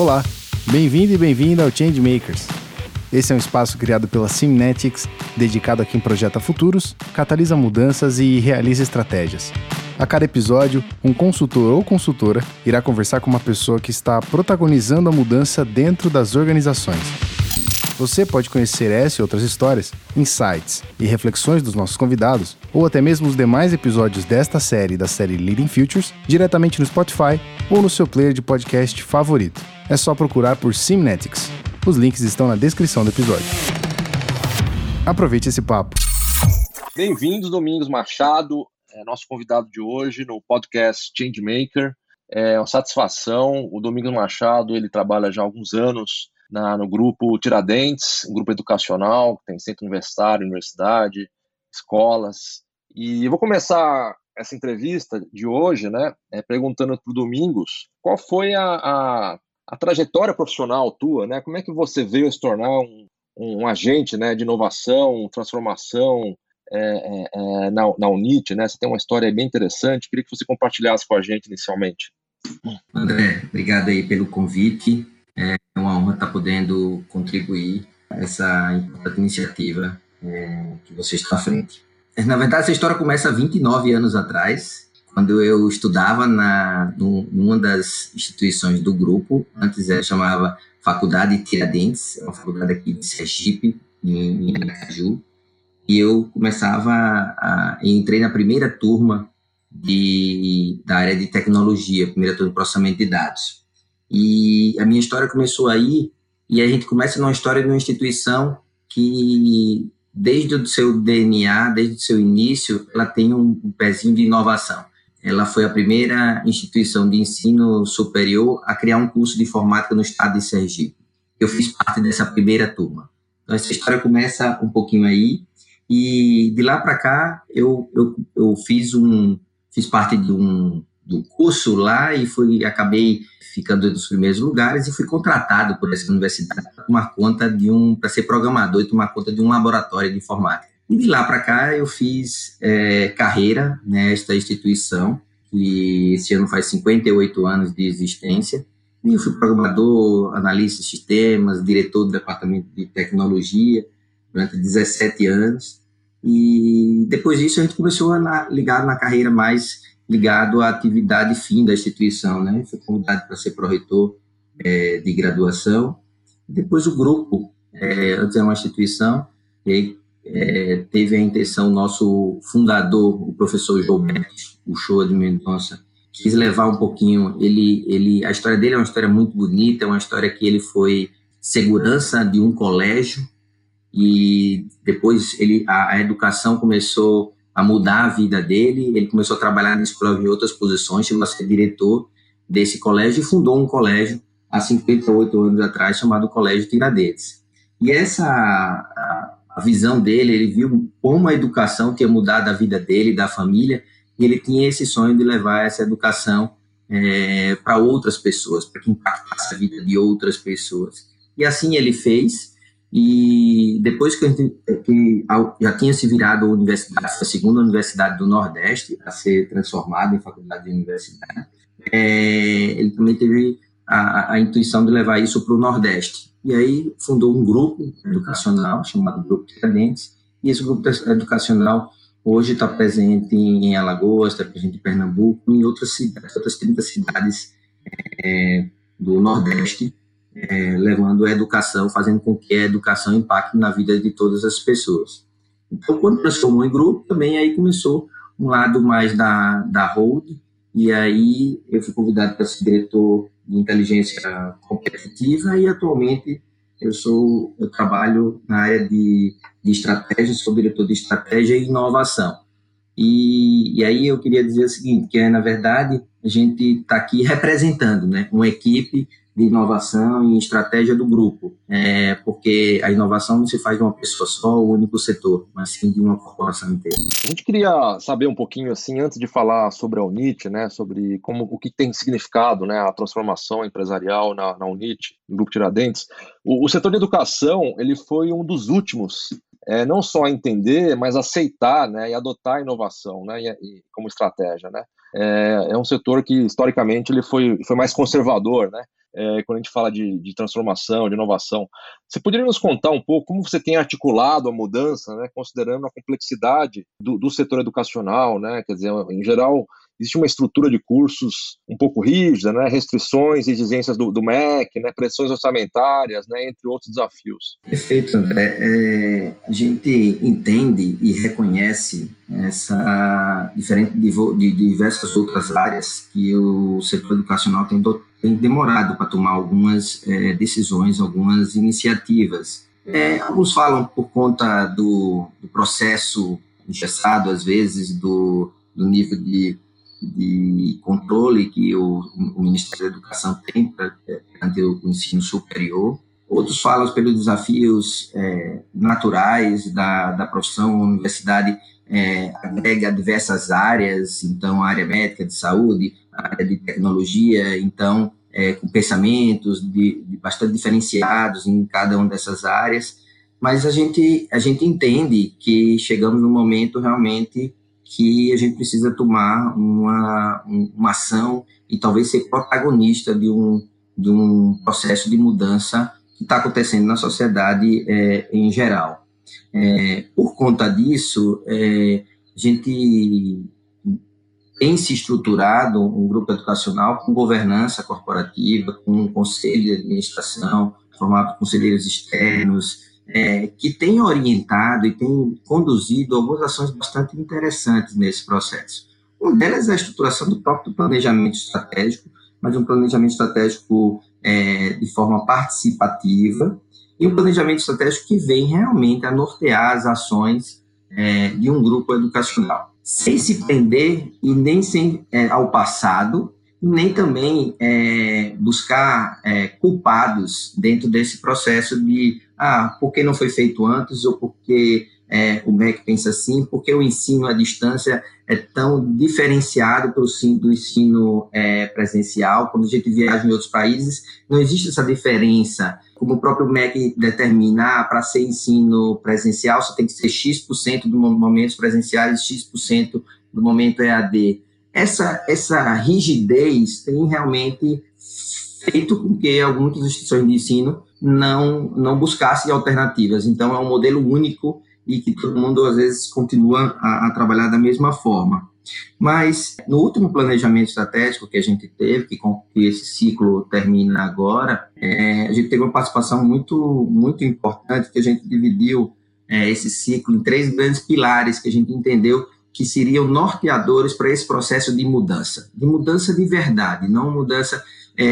Olá, bem-vindo e bem-vinda ao Changemakers. Esse é um espaço criado pela Simnetics, dedicado a quem projeta futuros, catalisa mudanças e realiza estratégias. A cada episódio, um consultor ou consultora irá conversar com uma pessoa que está protagonizando a mudança dentro das organizações. Você pode conhecer essa e outras histórias, insights e reflexões dos nossos convidados, ou até mesmo os demais episódios desta série da série Leading Futures, diretamente no Spotify ou no seu player de podcast favorito. É só procurar por Simnetics. Os links estão na descrição do episódio. Aproveite esse papo. Bem-vindos, Domingos Machado, é nosso convidado de hoje no podcast Changemaker. É uma satisfação. O Domingos Machado ele trabalha já há alguns anos na, no grupo Tiradentes, um grupo educacional, que tem centro universitário, universidade, escolas. E eu vou começar essa entrevista de hoje, né, é, perguntando para o Domingos qual foi a, a, a, trajetória profissional tua, né? Como é que você veio se tornar um, um agente né, de inovação, transformação é, é, é, na, na UNIT, né? Você tem uma história bem interessante, queria que você compartilhasse com a gente inicialmente. André, obrigado aí pelo convite. É uma honra estar podendo contribuir essa importante iniciativa é, que você está à frente. Na verdade, essa história começa há 29 anos atrás, quando eu estudava na numa das instituições do grupo, antes ela chamava Faculdade Tiradentes, é uma faculdade aqui de Sergipe, em, Aracaju, e eu começava a, entrei na primeira turma de, da área de tecnologia, primeira turma de processamento de dados. E a minha história começou aí, e a gente começa numa história de uma instituição que, desde o seu DNA, desde o seu início, ela tem um pezinho de inovação. Ela foi a primeira instituição de ensino superior a criar um curso de informática no estado de Sergipe. Eu fiz parte dessa primeira turma. Então, essa história começa um pouquinho aí, e de lá para cá, eu, eu, eu fiz um fiz parte de um curso lá e fui acabei ficando entre os primeiros lugares e fui contratado por essa universidade para tomar conta de um para ser programador e tomar conta de um laboratório de informática. E de lá para cá eu fiz é, carreira nesta instituição que esse ano faz 58 anos de existência. E eu fui programador, analista de sistemas, diretor do departamento de tecnologia durante 17 anos. E depois disso a gente começou a ligar na carreira mais ligado à atividade fim da instituição, né? Foi convidado para ser pró-reitor é, de graduação. Depois o grupo, é, antes era uma instituição, e é, teve a intenção, nosso fundador, o professor Gilberto, show de Mendonça, quis levar um pouquinho, ele, ele, a história dele é uma história muito bonita, é uma história que ele foi segurança de um colégio, e depois ele, a, a educação começou a mudar a vida dele. Ele começou a trabalhar na escola em outras posições, chegou a ser diretor desse colégio e fundou um colégio há 58 anos atrás chamado Colégio Tiradentes. E essa a, visão dele, ele viu como a educação tinha mudado a vida dele, da família, e ele tinha esse sonho de levar essa educação é, para outras pessoas, para que impactasse a vida de outras pessoas. E assim ele fez, e depois que, gente, que já tinha se virado a universidade, a segunda universidade do Nordeste a ser transformada em faculdade de universidade, é, ele também teve a, a, intuição de levar isso para o Nordeste. E aí fundou um grupo educacional chamado Grupo Tiradentes, e esse grupo educacional hoje está presente em Alagoas, está presente em Pernambuco, em outras cidades, outras 30 cidades é, do Nordeste, é, levando a educação, fazendo com que a educação impacte na vida de todas as pessoas. Então, quando transformou em grupo, também aí começou um lado mais da, da hold, e aí eu fui convidado para ser diretor de inteligência competitiva e atualmente eu sou eu trabalho na área de, de estratégia, sou diretor de estratégia e inovação. E, e aí eu queria dizer o seguinte, que é, na verdade a gente está aqui representando né, uma equipe de inovação e estratégia do grupo, é, porque a inovação não se faz de uma pessoa só, o único setor, mas sim de uma corporação inteira. A gente queria saber um pouquinho, assim, antes de falar sobre a Unit, né, sobre como o que tem significado, né, a transformação empresarial na, na no Grupo Tiradentes. O, o setor de educação, ele foi um dos últimos é, não só entender, mas aceitar né, e adotar a inovação né, e, e como estratégia. Né? É, é, um setor que, historicamente, ele foi, foi mais conservador, né? É, quando a gente fala de, de, transformação, de inovação. Você poderia nos contar um pouco como você tem articulado a mudança, né, considerando a complexidade do, do setor educacional, né? Quer dizer, em geral, existe uma estrutura de cursos um pouco rígida, né? restrições e exigências do, do MEC, né? pressões orçamentárias, né? entre outros desafios. Perfeito, André. É, a gente entende e reconhece essa diferente de, de, diversas outras áreas que o setor educacional tem, tem demorado para tomar algumas é, decisões, algumas iniciativas. É, alguns falam por conta do, do processo engessado, às vezes, do, do nível de de controle que o, o Ministério da Educação tem perante o ensino superior. Outros falam pelos desafios é, naturais da, da profissão. A universidade é, agrega diversas áreas, então a área médica, de saúde, área de tecnologia, então é, com pensamentos de, de bastante diferenciados em cada uma dessas áreas. Mas a gente, a gente entende que chegamos num momento realmente que a gente precisa tomar uma, uma ação e talvez ser protagonista de um, de um processo de mudança que está acontecendo na sociedade é, em geral. É, por conta disso, é, a gente tem se estruturado um grupo educacional com governança corporativa, com um conselho de administração, formado por conselheiros externos, é, que tem orientado e tem conduzido algumas ações bastante interessantes nesse processo. Uma delas é a estruturação do próprio planejamento estratégico, mas um planejamento estratégico é, de forma participativa e um planejamento estratégico que vem realmente a nortear as ações é, de um grupo educacional, sem se prender e nem sem, é, ao passado e nem também é, buscar é, culpados dentro desse processo de ah, por que não foi feito antes, ou porque é, o MEC pensa assim, porque o ensino à distância é tão diferenciado do ensino, do ensino é, presencial. Quando a gente viaja em outros países, não existe essa diferença. Como o próprio MEC determina, ah, para ser ensino presencial, você tem que ser X% dos momentos presenciais, X% do momento EAD. Essa, essa rigidez tem realmente feito com que algumas instituições de ensino não, não buscasse alternativas. Então, é um modelo único e que todo mundo, às vezes, continua a, a trabalhar da mesma forma. Mas, no último planejamento estratégico que a gente teve, que, que esse ciclo termina agora, é, a gente teve uma participação muito, muito importante, que a gente dividiu é, esse ciclo em três grandes pilares que a gente entendeu que seriam norteadores para esse processo de mudança, de mudança de verdade, não mudança é,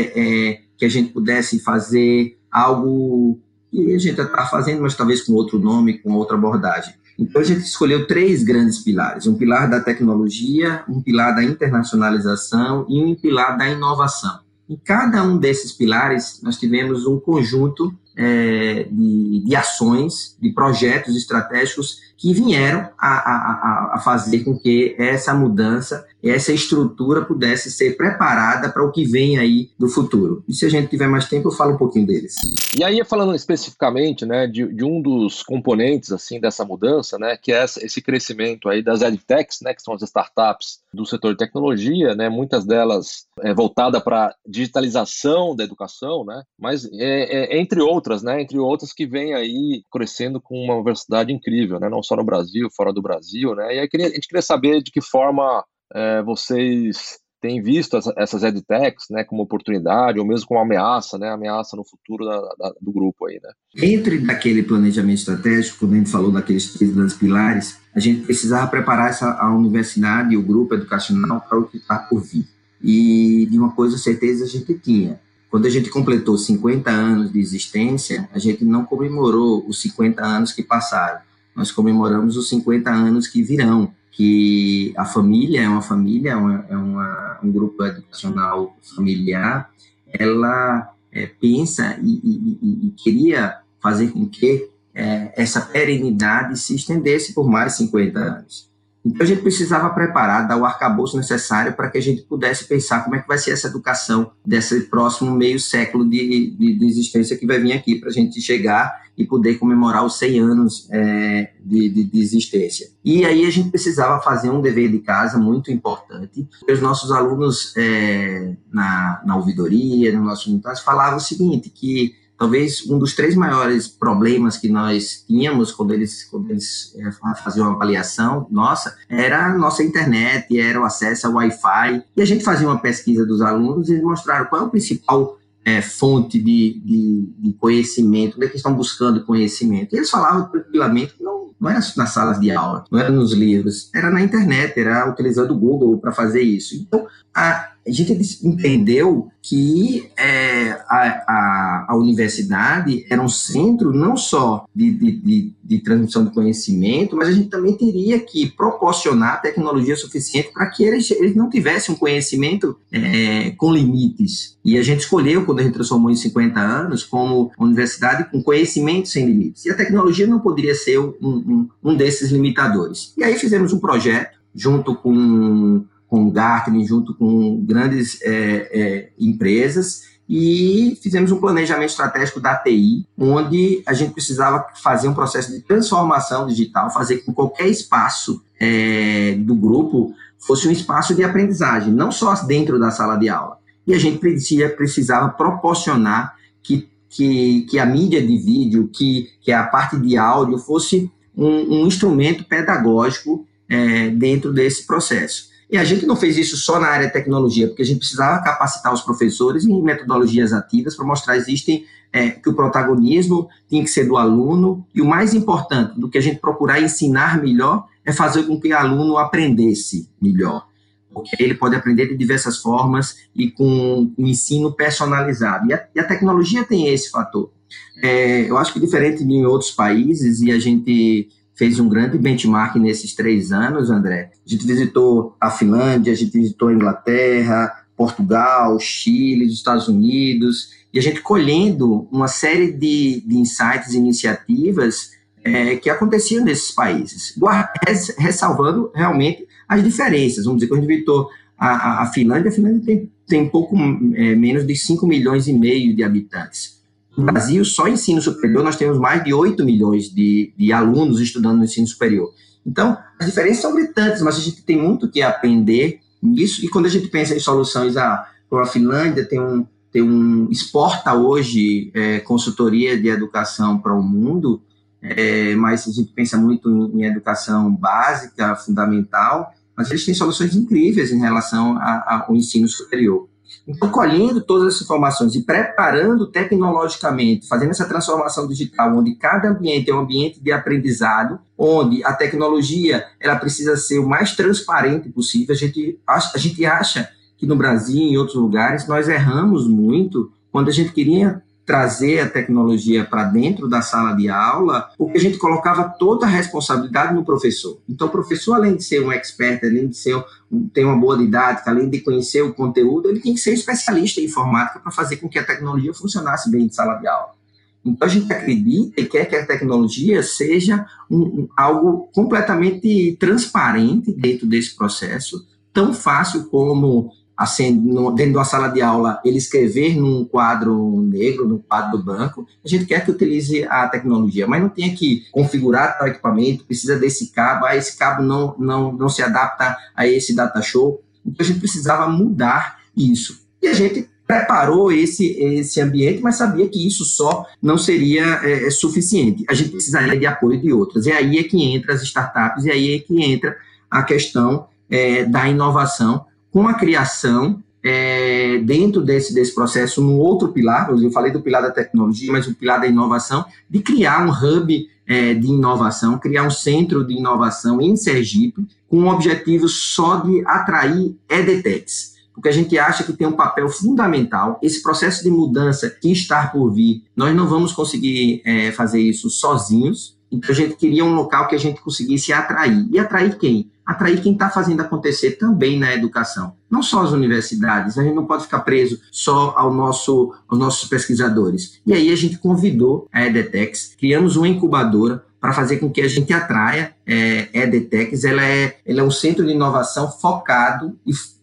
é, que a gente pudesse fazer algo que a gente está fazendo, mas talvez com outro nome, com outra abordagem. Então, a gente escolheu três grandes pilares: um pilar da tecnologia, um pilar da internacionalização e um pilar da inovação. Em cada um desses pilares, nós tivemos um conjunto é, de, de, ações, de projetos estratégicos que vieram a, a, a, fazer com que essa mudança, essa estrutura pudesse ser preparada para o que vem aí do futuro. E se a gente tiver mais tempo, eu falo um pouquinho deles. E aí, falando especificamente né, de, de um dos componentes assim dessa mudança, né, que é esse crescimento aí das edtechs, né, que são as startups do setor de tecnologia, né, muitas delas é, voltada para digitalização da educação, né, mas é, é, entre outras, né, entre outras que vem aí crescendo com uma velocidade incrível, né, não só no Brasil, fora do Brasil, né? E aí a gente queria saber de que forma é, vocês têm visto essas edtechs, né, como oportunidade ou mesmo como ameaça, né, ameaça no futuro da, da, do grupo aí, né? Entre daquele planejamento estratégico, quando a gente falou daqueles três grandes pilares, a gente precisava preparar essa, a universidade e o grupo educacional para o que está por vir. E de uma coisa certeza a gente tinha. Quando a gente completou 50 anos de existência, a gente não comemorou os 50 anos que passaram nós comemoramos os 50 anos que virão, que a família é uma família, é, uma, é uma, um grupo educacional familiar, ela é, pensa e, e, e, queria fazer com que é, essa perenidade se estendesse por mais 50 anos. Então a gente precisava preparar, dar o arcabouço necessário para que a gente pudesse pensar como é que vai ser essa educação desse próximo meio século de, de, de existência que vai vir aqui para a gente chegar e poder comemorar os 100 anos é, de, de, de, existência. E aí a gente precisava fazer um dever de casa muito importante. Os nossos alunos é, na, na ouvidoria, no nosso unitário, falavam o seguinte, que talvez um dos três maiores problemas que nós tínhamos quando eles, quando eles é, faziam uma avaliação nossa era a nossa internet, era o acesso ao Wi-Fi. E a gente fazia uma pesquisa dos alunos e eles mostraram qual é o principal é, fonte de, de, de, conhecimento, onde é que estão buscando conhecimento. E eles falavam tranquilamente que não, não era nas salas de aula, não era nos livros, era na internet, era utilizando o Google para fazer isso. Então, a, a gente entendeu que é, a, a, a, universidade era um centro não só de, de, de, de, transmissão de conhecimento, mas a gente também teria que proporcionar tecnologia suficiente para que eles, eles não tivessem um conhecimento é, com limites. E a gente escolheu, quando a gente transformou em 50 anos, como universidade com conhecimento sem limites. E a tecnologia não poderia ser um, um, um desses limitadores. E aí fizemos um projeto junto com com o Gartner, junto com grandes é, é, empresas, e fizemos um planejamento estratégico da TI, onde a gente precisava fazer um processo de transformação digital, fazer com que qualquer espaço é, do grupo fosse um espaço de aprendizagem, não só dentro da sala de aula. E a gente precisava, proporcionar que, que, que a mídia de vídeo, que, que a parte de áudio fosse um, um instrumento pedagógico é, dentro desse processo. E a gente não fez isso só na área de tecnologia, porque a gente precisava capacitar os professores em metodologias ativas para mostrar existem é, que o protagonismo tem que ser do aluno e o mais importante do que a gente procurar ensinar melhor é fazer com que o aluno aprendesse melhor. Porque ele pode aprender de diversas formas e com um ensino personalizado. E a, e a tecnologia tem esse fator. É, eu acho que diferente de em outros países, e a gente fez um grande benchmark nesses três anos, André. A gente visitou a Finlândia, a gente visitou a Inglaterra, Portugal, Chile, os Estados Unidos, e a gente colhendo uma série de, de insights e iniciativas é, que aconteciam nesses países, ressalvando realmente as diferenças. Vamos dizer, quando a gente visitou a, a, Finlândia, a Finlândia tem, tem pouco é, menos de 5 milhões e meio de habitantes. No Brasil, só ensino superior, nós temos mais de 8 milhões de, de alunos estudando no ensino superior. Então, as diferenças são gritantes, mas a gente tem muito que aprender nisso. E quando a gente pensa em soluções, ah, a Finlândia tem um, tem um exporta hoje é, consultoria de educação para o mundo, é, mas a gente pensa muito em, em, educação básica, fundamental, mas eles têm soluções incríveis em relação a, ao ensino superior. Então, colhendo todas essas informações e preparando tecnologicamente, fazendo essa transformação digital, onde cada ambiente é um ambiente de aprendizado, onde a tecnologia ela precisa ser o mais transparente possível. A gente, a gente acha que no Brasil e em outros lugares nós erramos muito quando a gente queria trazer a tecnologia para dentro da sala de aula, porque a gente colocava toda a responsabilidade no professor. Então, o professor, além de ser um expert, além de ser ter uma boa didática, além de conhecer o conteúdo, ele tem que ser especialista em informática para fazer com que a tecnologia funcionasse bem em sala de aula. Então, a gente acredita e quer que a tecnologia seja um, um, algo completamente transparente dentro desse processo, tão fácil como assim, no, dentro de uma sala de aula, ele escrever num quadro negro, no quadro branco, a gente quer que utilize a tecnologia, mas não tem que configurar tal equipamento, precisa desse cabo, ah, esse cabo não, não, não se adapta a esse data show. Então, a gente precisava mudar isso. E a gente preparou esse, esse ambiente, mas sabia que isso só não seria é, é suficiente. A gente precisaria de apoio de outras. E aí é que entra as startups, e aí é que entra a questão é, da inovação, com a criação é, dentro desse, desse processo, no outro pilar, eu falei do pilar da tecnologia, mas o pilar da inovação, de criar um hub é, de inovação, criar um centro de inovação em Sergipe, com o objetivo só de atrair EDTECs, porque a gente acha que tem um papel fundamental. Esse processo de mudança que está por vir, nós não vamos conseguir é, fazer isso sozinhos, então a gente queria um local que a gente conseguisse atrair. E atrair quem? Atrair quem está fazendo acontecer também na educação. Não só as universidades, a gente não pode ficar preso só ao nosso, aos nossos pesquisadores. E aí a gente convidou a Edetex, criamos uma incubadora para fazer com que a gente atraia é, EDTechs. Ela é, ela é um centro de inovação focado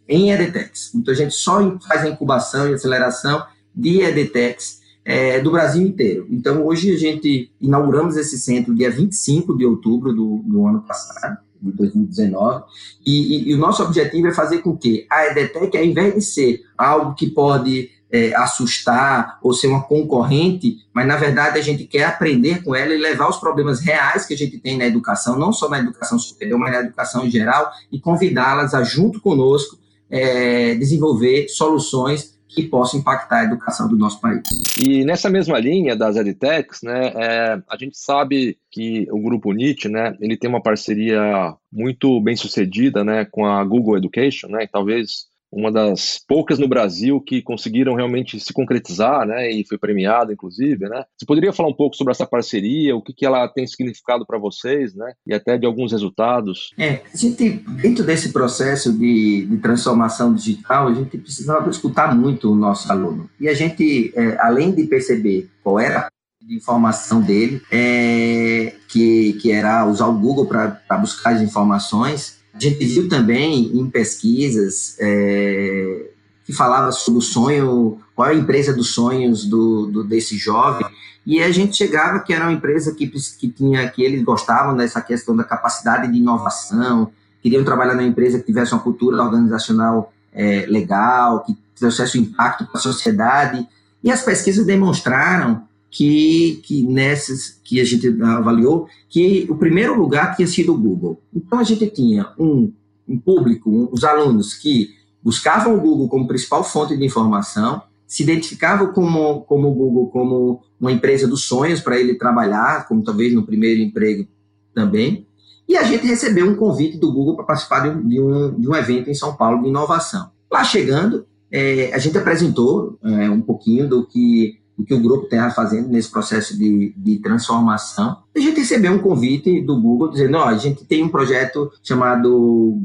em EDTechs. Então, a gente só faz a incubação e aceleração de EDTechs é, do Brasil inteiro. Então, hoje a gente inauguramos esse centro dia 25 de outubro do, do ano passado, de 2019, e, e, e, o nosso objetivo é fazer com que a EDTech, ao invés de ser algo que pode é, assustar ou ser uma concorrente, mas na verdade a gente quer aprender com ela e levar os problemas reais que a gente tem na educação, não só na educação superior, mas na educação em geral, e convidá-las a, junto conosco, é, desenvolver soluções que possam impactar a educação do nosso país. E nessa mesma linha das EdTechs, né, é, a gente sabe que o grupo NIT, né, ele tem uma parceria muito bem sucedida, né, com a Google Education, né, e talvez uma das poucas no Brasil que conseguiram realmente se concretizar, né, e foi premiada, inclusive, né. Você poderia falar um pouco sobre essa parceria, o que, que ela tem significado para vocês, né, e até de alguns resultados? É, a gente, dentro desse processo de, de transformação digital, a gente precisava escutar muito o nosso aluno. E a gente, é, além de perceber qual era de informação dele, é, que, que era usar o Google para buscar as informações, a gente viu também em pesquisas é, que falava sobre o sonho, qual é a empresa dos sonhos do, do, desse jovem, e a gente chegava que era uma empresa que, que tinha, que eles gostavam dessa questão da capacidade de inovação, queriam trabalhar numa empresa que tivesse uma cultura organizacional é, legal, que trouxesse um impacto para a sociedade, e as pesquisas demonstraram que, que nessas que a gente avaliou, que o primeiro lugar tinha sido o Google. Então a gente tinha um, um público, um, os alunos que buscavam o Google como principal fonte de informação, se identificavam como, como o Google como uma empresa dos sonhos para ele trabalhar, como talvez no primeiro emprego também. E a gente recebeu um convite do Google para participar de um, de um, de um evento em São Paulo de inovação. Lá chegando, é, a gente apresentou é, um pouquinho do que o que o grupo está fazendo nesse processo de, de transformação. A gente recebeu um convite do Google dizendo: ó, a gente tem um projeto chamado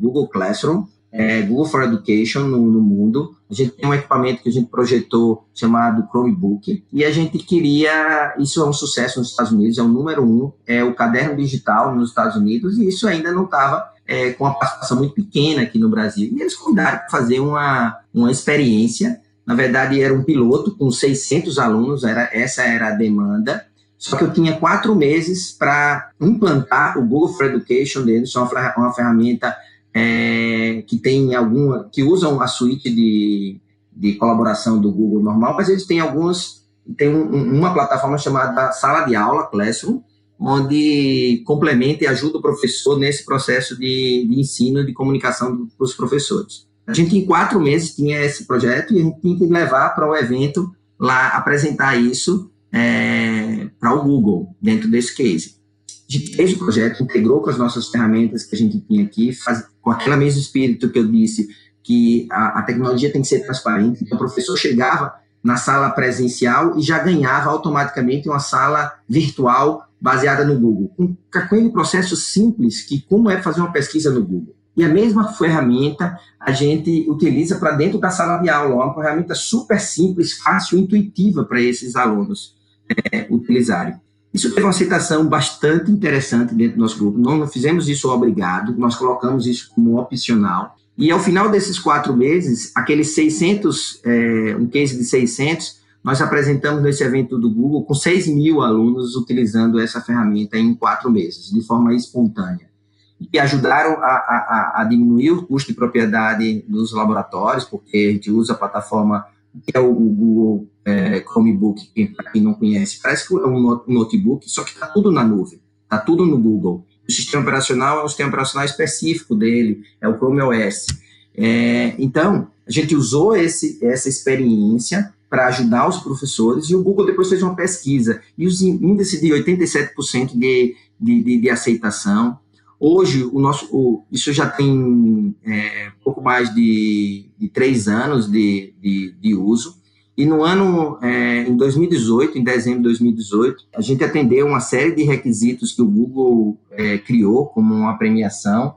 Google Classroom, é, Google for Education no, no, mundo. A gente tem um equipamento que a gente projetou chamado Chromebook e a gente queria. Isso é um sucesso nos Estados Unidos, é o número um, é o caderno digital nos Estados Unidos e isso ainda não estava é, com uma participação muito pequena aqui no Brasil. E eles convidaram para fazer uma, uma experiência na verdade, era um piloto com 600 alunos, era, essa era a demanda. Só que eu tinha quatro meses para implantar o Google for Education dentro, isso é uma, ferramenta é, que tem alguma, que usam a suíte de, de colaboração do Google normal, mas eles têm alguns, tem um, uma plataforma chamada Sala de Aula, Classroom, onde complementa e ajuda o professor nesse processo de, de ensino de comunicação para os professores. A gente, em quatro meses, tinha esse projeto e a gente tinha que levar para o evento lá, apresentar isso é, para o Google, dentro desse case. A gente fez o projeto, integrou com as nossas ferramentas que a gente tinha aqui, faz, com aquele mesmo espírito que eu disse, que a, a tecnologia tem que ser transparente. Então, o professor chegava na sala presencial e já ganhava automaticamente uma sala virtual baseada no Google. Com aquele processo simples, que como é fazer uma pesquisa no Google. E a mesma ferramenta a gente utiliza para dentro da sala de aula, uma ferramenta super simples, fácil, intuitiva para esses alunos é, utilizarem. Isso teve uma aceitação bastante interessante dentro do nosso grupo. Nós não fizemos isso obrigado, nós colocamos isso como opcional. E ao final desses quatro meses, aqueles 600, é, um case de 600, nós apresentamos nesse evento do Google com 6 mil alunos utilizando essa ferramenta em quatro meses, de forma espontânea que ajudaram a, a, a, diminuir o custo de propriedade dos laboratórios, porque a gente usa a plataforma que é o Google é, Chromebook, para quem não conhece, parece que é um notebook, só que está tudo na nuvem, está tudo no Google. O sistema operacional é um sistema operacional específico dele, é o Chrome OS. É, então, a gente usou esse, essa experiência para ajudar os professores e o Google depois fez uma pesquisa e os índices de 87% de, de, de, de aceitação, Hoje, o nosso, o, isso já tem é, pouco mais de, de três anos de, de, de, uso. E no ano, é, em 2018, em dezembro de 2018, a gente atendeu uma série de requisitos que o Google é, criou como uma premiação,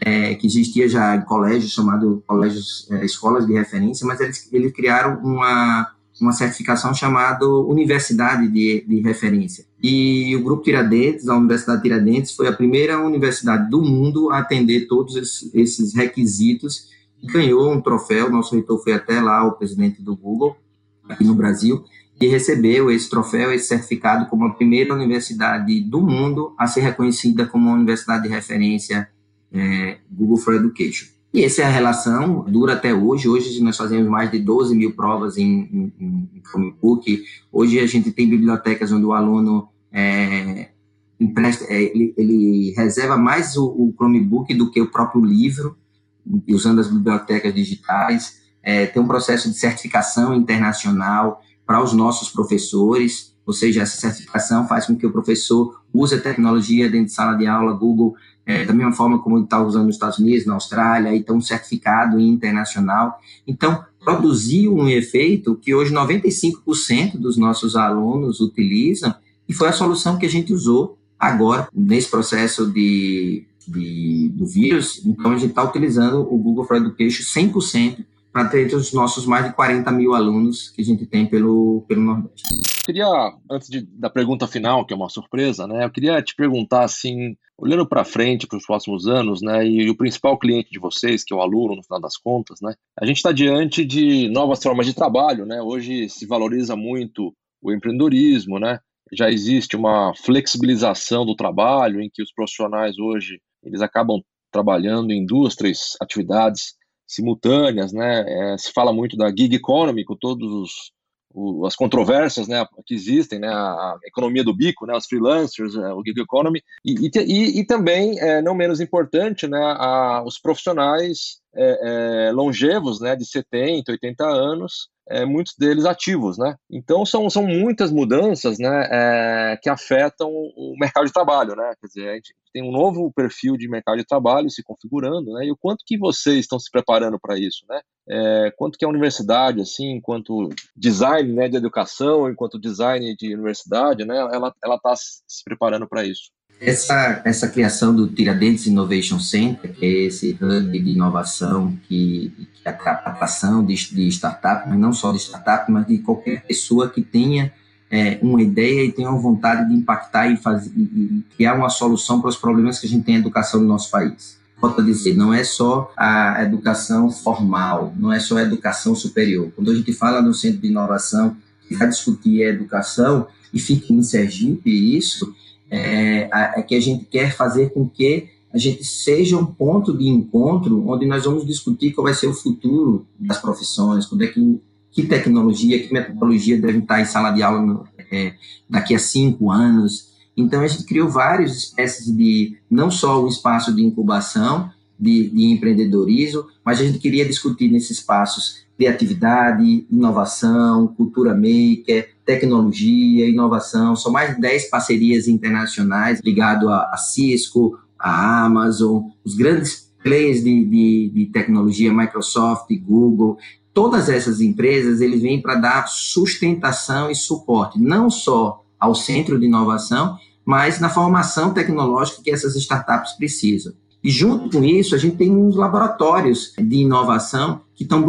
é, que existia já em colégios, chamado colégios, é, escolas de referência, mas eles, eles criaram uma, uma certificação chamada Universidade de, de Referência. E o Grupo Tiradentes, a Universidade Tiradentes, foi a primeira universidade do mundo a atender todos esses requisitos e ganhou um troféu. Nosso reitor foi até lá, o presidente do Google, aqui no Brasil, e recebeu esse troféu, esse certificado como a primeira universidade do mundo a ser reconhecida como uma universidade de referência é, Google for Education. E essa é a relação, dura até hoje. Hoje nós fazemos mais de 12 mil provas em, em, em Chromebook. Hoje a gente tem bibliotecas onde o aluno é, empresta, é, ele, ele, reserva mais o, o, Chromebook do que o próprio livro, usando as bibliotecas digitais. É, tem um processo de certificação internacional para os nossos professores, ou seja, essa certificação faz com que o professor use a tecnologia dentro de sala de aula, Google é, da mesma forma como está usando nos Estados Unidos, na Austrália, então certificado internacional. Então, produziu um efeito que hoje 95% dos nossos alunos utilizam e foi a solução que a gente usou agora nesse processo de, de do vírus. Então, a gente está utilizando o Google for Education 100% para ter os nossos mais de 40 mil alunos que a gente tem pelo, pelo Nordeste. Queria, antes de, da pergunta final, que é uma surpresa, né, eu queria te perguntar, assim, olhando para frente, para os próximos anos, né, e, e, o principal cliente de vocês, que é o aluno, no final das contas, né, a gente está diante de novas formas de trabalho, né, hoje se valoriza muito o empreendedorismo, né, já existe uma flexibilização do trabalho, em que os profissionais hoje, eles acabam trabalhando em duas, três atividades simultâneas, né? É, se fala muito da gig economy, com todos os, as controvérsias né, que existem, né, a, economia do bico, né, os freelancers, é, o gig economy, e, e, e também, é, não menos importante, né, a, os profissionais é, é, longevos, né, de 70, 80 anos, é, muitos deles ativos, né? Então são, são muitas mudanças, né, é, que afetam o mercado de trabalho, né? Quer dizer, a gente tem um novo perfil de mercado de trabalho se configurando, né? E o quanto que vocês estão se preparando para isso, né? É, quanto que a universidade, assim, enquanto design, né, de educação, enquanto design de universidade, né, ela ela está se preparando para isso. Essa, essa criação do Tiradentes Innovation Center, que é esse hub de inovação que, que a atração de, de startup, mas não só de startup, mas de qualquer pessoa que tenha é, uma ideia e tenha vontade de impactar e, fazer, e, e criar uma solução para os problemas que a gente tem na educação no nosso país. Volto a dizer, não é só a educação formal, não é só a educação superior. Quando a gente fala no centro de inovação, que vai discutir a educação, e fica em Sergipe isso, é, é que a gente quer fazer com que a gente seja um ponto de encontro onde nós vamos discutir qual vai ser o futuro das profissões, quando é que, que tecnologia, que metodologia deve estar em sala de aula no, é, daqui a cinco anos. Então, a gente criou várias espécies de, não só um espaço de incubação, de, de empreendedorismo, mas a gente queria discutir nesses espaços criatividade, inovação, cultura maker, tecnologia, inovação. São mais de 10 parcerias internacionais ligadas a, a Cisco, a Amazon, os grandes players de, de, de tecnologia, Microsoft, Google. Todas essas empresas, eles vêm para dar sustentação e suporte, não só ao centro de inovação, mas na formação tecnológica que essas startups precisam. E junto com isso, a gente tem uns laboratórios de inovação que estão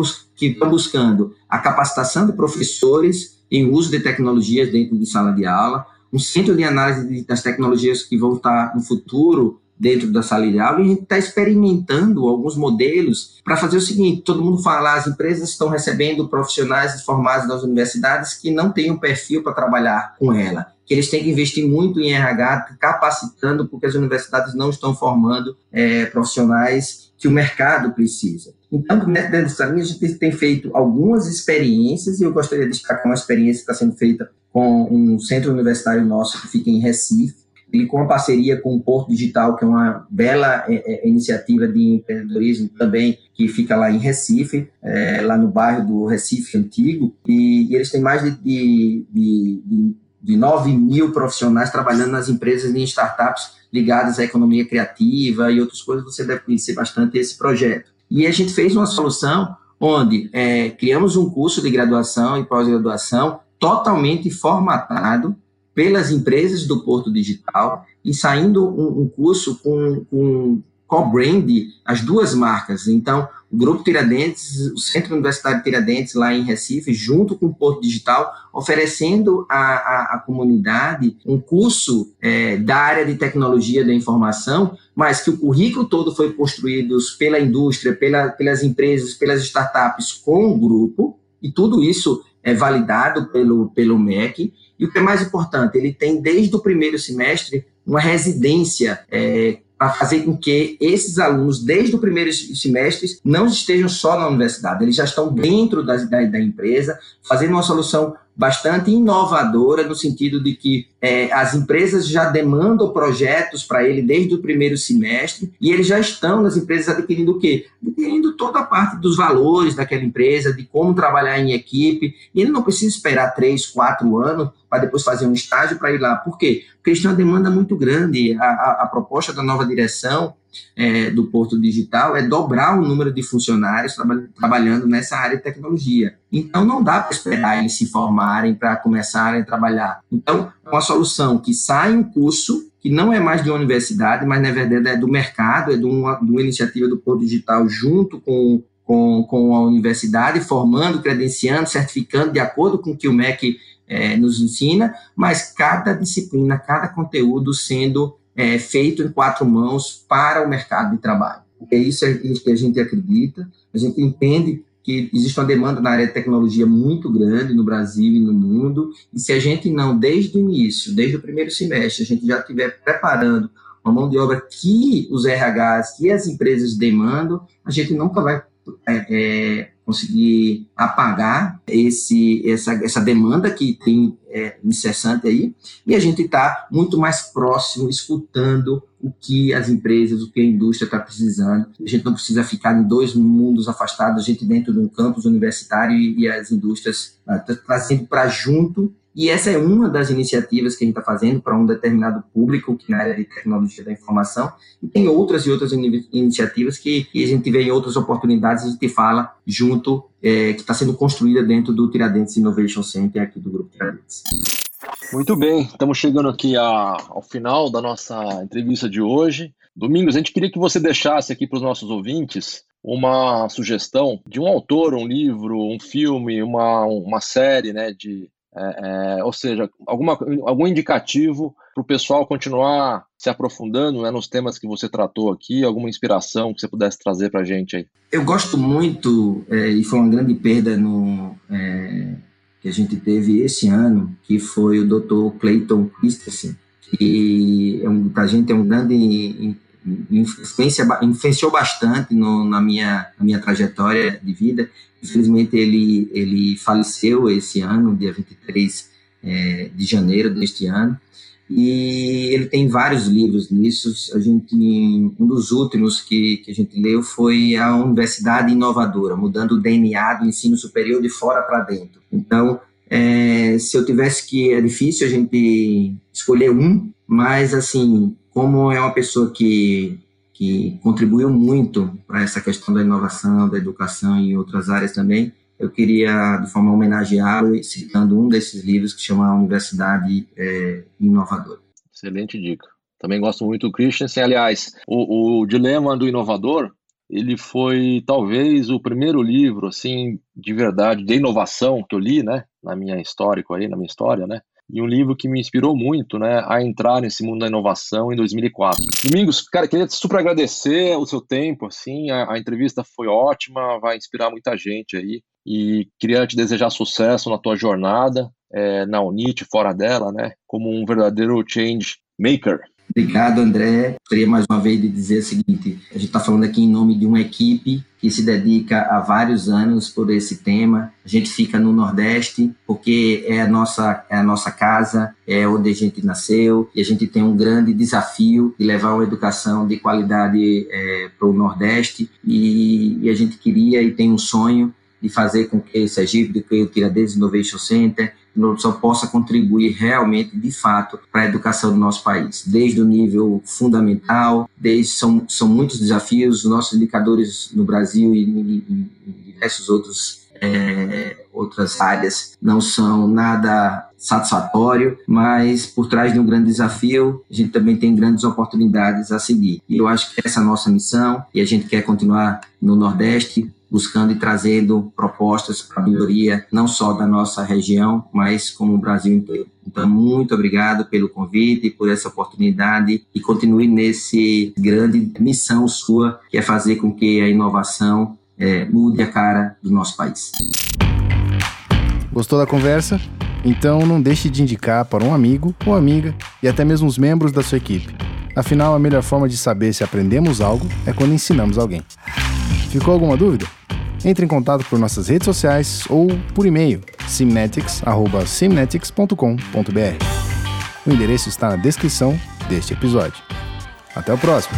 bus buscando a capacitação de professores em uso de tecnologias dentro de sala de aula, um centro de análise das tecnologias que vão estar no futuro dentro da sala de aula e a gente está experimentando alguns modelos para fazer o seguinte: todo mundo fala, as empresas estão recebendo profissionais formados nas universidades que não têm um perfil para trabalhar com ela, que eles têm que investir muito em RH, capacitando, porque as universidades não estão formando é, profissionais que o mercado precisa. Então, dentro dessa linha, a gente tem feito algumas experiências e eu gostaria de destacar uma experiência que está sendo feita com um centro universitário nosso que fica em Recife, ele com uma parceria com o Porto Digital, que é uma bela é, é, iniciativa de empreendedorismo também, que fica lá em Recife, é, lá no bairro do Recife Antigo, e, e eles têm mais de, de, de, de 9 mil profissionais trabalhando nas empresas e em startups ligadas à economia criativa e outras coisas, você deve conhecer bastante esse projeto. E a gente fez uma solução onde é, criamos um curso de graduação e pós-graduação totalmente formatado pelas empresas do Porto Digital e saindo um, um curso com, com co-brand as duas marcas. Então, o Grupo Tiradentes, o Centro Universitário Tiradentes, lá em Recife, junto com o Porto Digital, oferecendo à, à comunidade um curso é, da área de tecnologia da informação, mas que o currículo todo foi construído pela indústria, pela, pelas empresas, pelas startups com o grupo, e tudo isso é validado pelo, pelo MEC. E o que é mais importante, ele tem desde o primeiro semestre uma residência é, para fazer com que esses alunos, desde o primeiro semestre, não estejam só na universidade, eles já estão dentro da, da, da empresa, fazendo uma solução bastante inovadora, no sentido de que é, as empresas já demandam projetos para ele desde o primeiro semestre e eles já estão nas empresas adquirindo o quê? Adquirindo toda a parte dos valores daquela empresa, de como trabalhar em equipe, e ele não precisa esperar três, quatro anos para depois fazer um estágio para ir lá. Por quê? Porque eles têm uma demanda muito grande. A, a, a proposta da nova direção é, do Porto Digital é dobrar o número de funcionários traba trabalhando nessa área de tecnologia. Então, não dá para esperar eles se formarem para começarem a trabalhar. Então, é uma solução que sai um curso que não é mais de uma universidade, mas na verdade é do mercado, é de uma, de uma iniciativa do Porto Digital junto com, com, com a universidade, formando, credenciando, certificando de acordo com o que o MEC é, nos ensina, mas cada disciplina, cada conteúdo sendo é, feito em quatro mãos para o mercado de trabalho. Porque isso é isso que a gente acredita, a gente entende que existe uma demanda na área de tecnologia muito grande no Brasil e no mundo, e se a gente não, desde o início, desde o primeiro semestre, a gente já estiver preparando uma mão de obra que os RHs, que as empresas demandam, a gente nunca vai é, é, conseguir apagar esse, essa, essa demanda que tem é, incessante aí, e a gente está muito mais próximo, escutando o que as empresas, o que a indústria está precisando. A gente não precisa ficar em dois mundos afastados, a gente dentro de um campus universitário e, e as indústrias tá, trazendo para junto e essa é uma das iniciativas que a gente está fazendo para um determinado público, que na área de tecnologia da informação, e tem outras e outras iniciativas que, que a gente vê em outras oportunidades, a gente fala junto, é, que está sendo construída dentro do Tiradentes Innovation Center aqui do Grupo Tiradentes. Muito bem, estamos chegando aqui a, ao final da nossa entrevista de hoje. Domingos, a gente queria que você deixasse aqui para os nossos ouvintes uma sugestão de um autor, um livro, um filme, uma, uma série né, de, é, é, ou seja, alguma, algum indicativo para o pessoal continuar se aprofundando né, nos temas que você tratou aqui, alguma inspiração que você pudesse trazer para a gente aí? Eu gosto muito, é, e foi uma grande perda no, é, que a gente teve esse ano, que foi o Dr. Clayton Christensen, que é um, para a gente é um grande influencia, influenciou bastante no, na, minha, na minha trajetória de vida. Infelizmente, ele, ele faleceu esse ano, dia 23 é, de janeiro deste ano. E ele tem vários livros nisso. A gente, um dos últimos que, que a gente leu foi a Universidade Inovadora, mudando o DNA do ensino superior de fora para dentro. Então, é, se eu tivesse que é difícil a gente escolher um, mas assim como é uma pessoa que, que contribuiu muito para essa questão da inovação, da educação e outras áreas também, eu queria, de forma homenageá-lo, citando um desses livros que chama A Universidade é, Inovadora. Excelente dica. Também gosto muito do Christensen. Aliás, o, o Dilema do Inovador, ele foi talvez o primeiro livro, assim, de verdade, de inovação que eu li, né, na minha histórico aí, na minha história, né, e um livro que me inspirou muito, né, a entrar nesse mundo da inovação em 2004. Domingos, cara, queria super agradecer o seu tempo, assim, a, a entrevista foi ótima, vai inspirar muita gente aí, e queria te desejar sucesso na tua jornada, é, na Unite, fora dela, né, como um verdadeiro change maker. Obrigado, André. Gostaria mais uma vez de dizer o seguinte: a gente está falando aqui em nome de uma equipe que se dedica há vários anos por esse tema. A gente fica no Nordeste porque é a nossa, é a nossa casa, é onde a gente nasceu e a gente tem um grande desafio de levar uma educação de qualidade é, para o Nordeste e, e a gente queria e tem um sonho de fazer com que Sergipe, que o Tiradentes Innovation Center, só possa contribuir realmente, de fato, para a educação do nosso país, desde o nível fundamental, desde são, são muitos desafios, nossos indicadores no Brasil e em, diversos outros é, outras áreas não são nada satisfatório, mas por trás de um grande desafio, a gente também tem grandes oportunidades a seguir. E eu acho que essa é a nossa missão e a gente quer continuar no Nordeste buscando e trazendo propostas para a melhoria não só da nossa região, mas como o Brasil inteiro. Então, muito obrigado pelo convite, por essa oportunidade e continue nesse grande missão sua, que é fazer com que a inovação é, mude a cara do nosso país. Gostou da conversa? Então não deixe de indicar para um amigo ou amiga e até mesmo os membros da sua equipe. Afinal, a melhor forma de saber se aprendemos algo é quando ensinamos alguém. Ficou alguma dúvida? Entre em contato por nossas redes sociais ou por e-mail simnetics@simnetics.com.br. O endereço está na descrição deste episódio. Até o próximo!